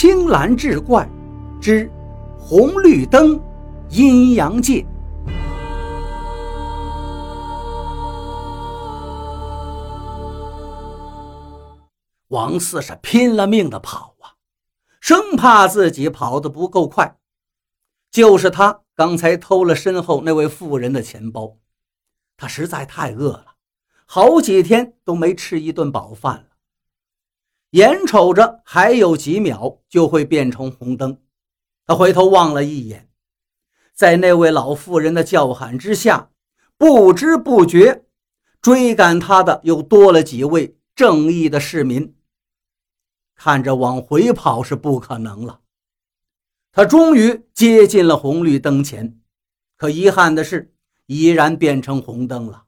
青蓝志怪之红绿灯阴阳界。王四是拼了命的跑啊，生怕自己跑得不够快。就是他刚才偷了身后那位妇人的钱包，他实在太饿了，好几天都没吃一顿饱饭了。眼瞅着还有几秒就会变成红灯，他回头望了一眼，在那位老妇人的叫喊之下，不知不觉追赶他的又多了几位正义的市民。看着往回跑是不可能了，他终于接近了红绿灯前，可遗憾的是，已然变成红灯了。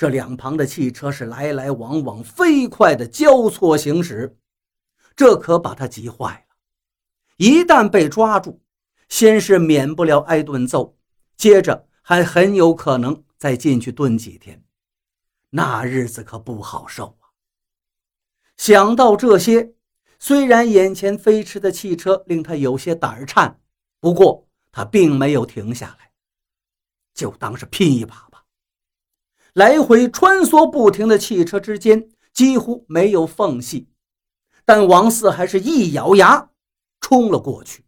这两旁的汽车是来来往往，飞快的交错行驶，这可把他急坏了。一旦被抓住，先是免不了挨顿揍，接着还很有可能再进去蹲几天，那日子可不好受啊！想到这些，虽然眼前飞驰的汽车令他有些胆颤，不过他并没有停下来，就当是拼一把。来回穿梭不停的汽车之间几乎没有缝隙，但王四还是一咬牙冲了过去。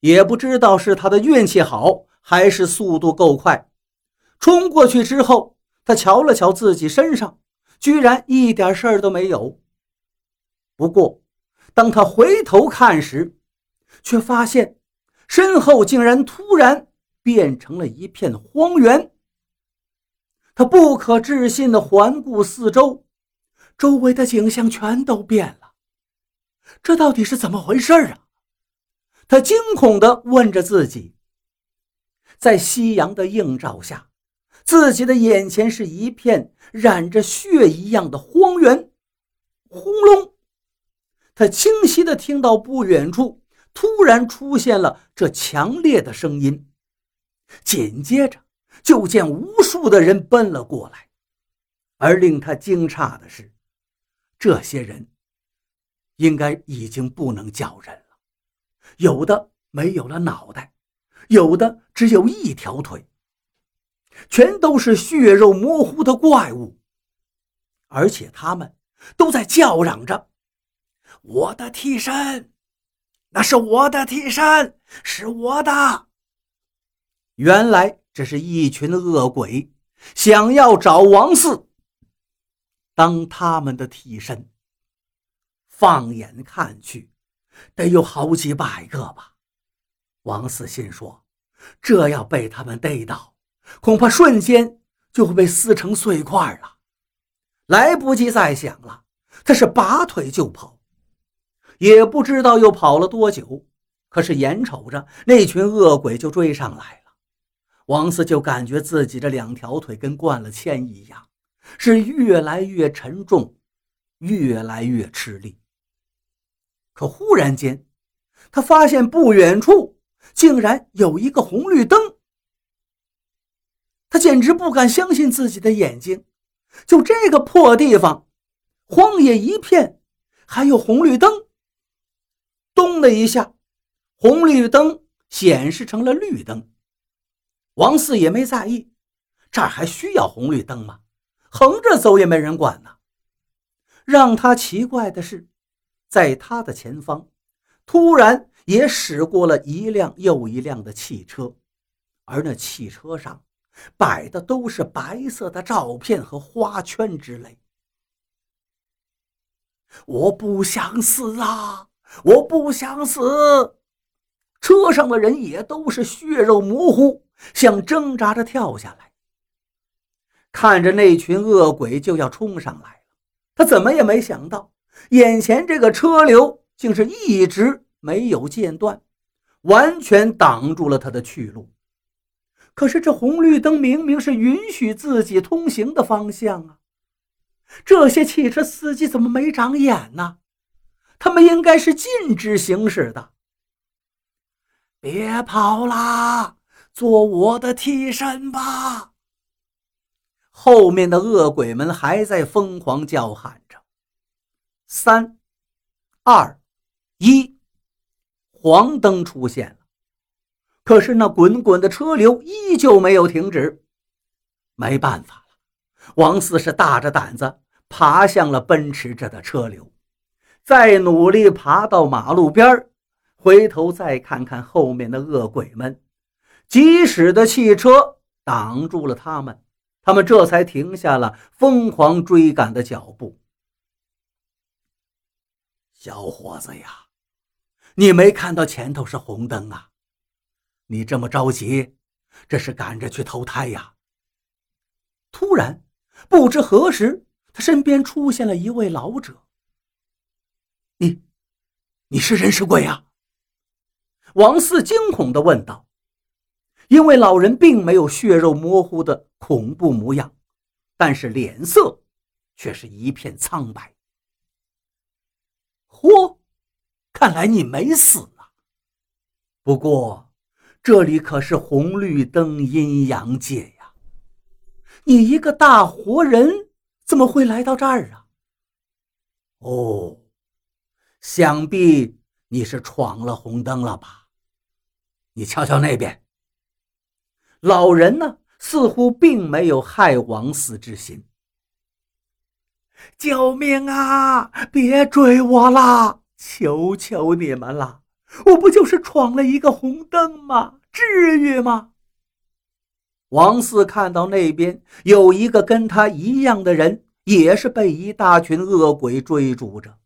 也不知道是他的运气好，还是速度够快。冲过去之后，他瞧了瞧自己身上，居然一点事儿都没有。不过，当他回头看时，却发现身后竟然突然变成了一片荒原。他不可置信地环顾四周，周围的景象全都变了。这到底是怎么回事啊？他惊恐地问着自己。在夕阳的映照下，自己的眼前是一片染着血一样的荒原。轰隆！他清晰地听到不远处突然出现了这强烈的声音，紧接着。就见无数的人奔了过来，而令他惊诧的是，这些人应该已经不能叫人了，有的没有了脑袋，有的只有一条腿，全都是血肉模糊的怪物，而且他们都在叫嚷着：“我的替身，那是我的替身，是我的。”原来。这是一群恶鬼，想要找王四当他们的替身。放眼看去，得有好几百个吧。王四心说：“这要被他们逮到，恐怕瞬间就会被撕成碎块了。”来不及再想了，他是拔腿就跑，也不知道又跑了多久。可是眼瞅着那群恶鬼就追上来了。王四就感觉自己这两条腿跟灌了铅一样，是越来越沉重，越来越吃力。可忽然间，他发现不远处竟然有一个红绿灯，他简直不敢相信自己的眼睛。就这个破地方，荒野一片，还有红绿灯。咚的一下，红绿灯显示成了绿灯。王四也没在意，这儿还需要红绿灯吗？横着走也没人管呢。让他奇怪的是，在他的前方，突然也驶过了一辆又一辆的汽车，而那汽车上摆的都是白色的照片和花圈之类。我不想死啊！我不想死！车上的人也都是血肉模糊。想挣扎着跳下来，看着那群恶鬼就要冲上来了，他怎么也没想到，眼前这个车流竟是一直没有间断，完全挡住了他的去路。可是这红绿灯明明是允许自己通行的方向啊！这些汽车司机怎么没长眼呢？他们应该是禁止行驶的。别跑啦！做我的替身吧！后面的恶鬼们还在疯狂叫喊着。三、二、一，黄灯出现了，可是那滚滚的车流依旧没有停止。没办法了，王四是大着胆子爬向了奔驰着的车流，再努力爬到马路边回头再看看后面的恶鬼们，疾驶的汽车挡住了他们，他们这才停下了疯狂追赶的脚步。小伙子呀，你没看到前头是红灯啊？你这么着急，这是赶着去投胎呀？突然，不知何时，他身边出现了一位老者。你，你是人是鬼啊？王四惊恐地问道。因为老人并没有血肉模糊的恐怖模样，但是脸色却是一片苍白。嚯，看来你没死啊！不过这里可是红绿灯阴阳界呀，你一个大活人怎么会来到这儿啊？哦，想必你是闯了红灯了吧？你瞧瞧那边，老人呢，似乎并没有害王四之心。救命啊！别追我啦，求求你们了！我不就是闯了一个红灯吗？至于吗？王四看到那边有一个跟他一样的人，也是被一大群恶鬼追逐着，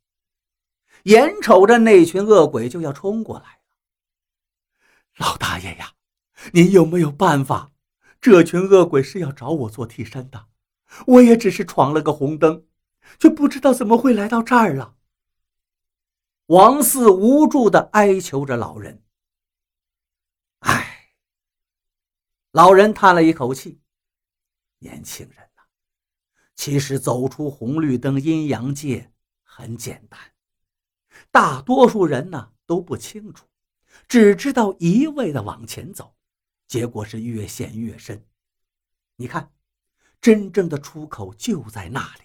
眼瞅着那群恶鬼就要冲过来了。老大爷呀，您有没有办法？这群恶鬼是要找我做替身的，我也只是闯了个红灯。却不知道怎么会来到这儿了。王四无助的哀求着老人。唉，老人叹了一口气：“年轻人呐，其实走出红绿灯阴阳界很简单，大多数人呢都不清楚，只知道一味的往前走，结果是越陷越深。你看，真正的出口就在那里。”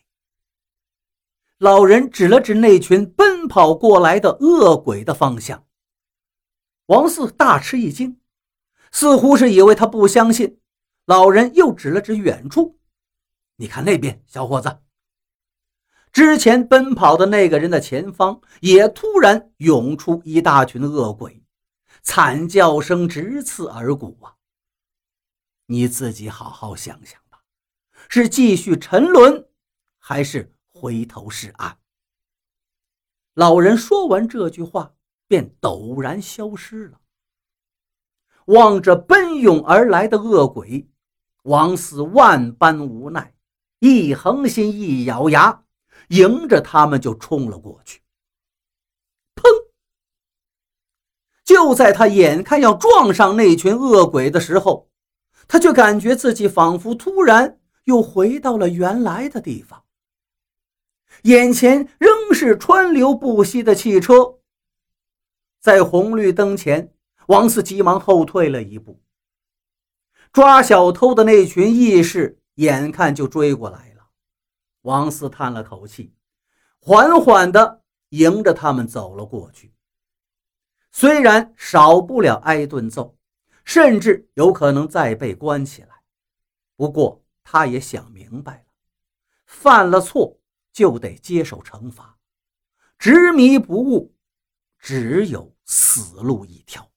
老人指了指那群奔跑过来的恶鬼的方向，王四大吃一惊，似乎是以为他不相信。老人又指了指远处，你看那边，小伙子，之前奔跑的那个人的前方也突然涌出一大群恶鬼，惨叫声直刺耳骨啊！你自己好好想想吧，是继续沉沦，还是？回头是岸。老人说完这句话，便陡然消失了。望着奔涌而来的恶鬼，王四万般无奈，一横心，一咬牙，迎着他们就冲了过去。就在他眼看要撞上那群恶鬼的时候，他却感觉自己仿佛突然又回到了原来的地方。眼前仍是川流不息的汽车，在红绿灯前，王四急忙后退了一步。抓小偷的那群义士眼看就追过来了，王四叹了口气，缓缓地迎着他们走了过去。虽然少不了挨顿揍，甚至有可能再被关起来，不过他也想明白了，犯了错。就得接受惩罚，执迷不悟，只有死路一条。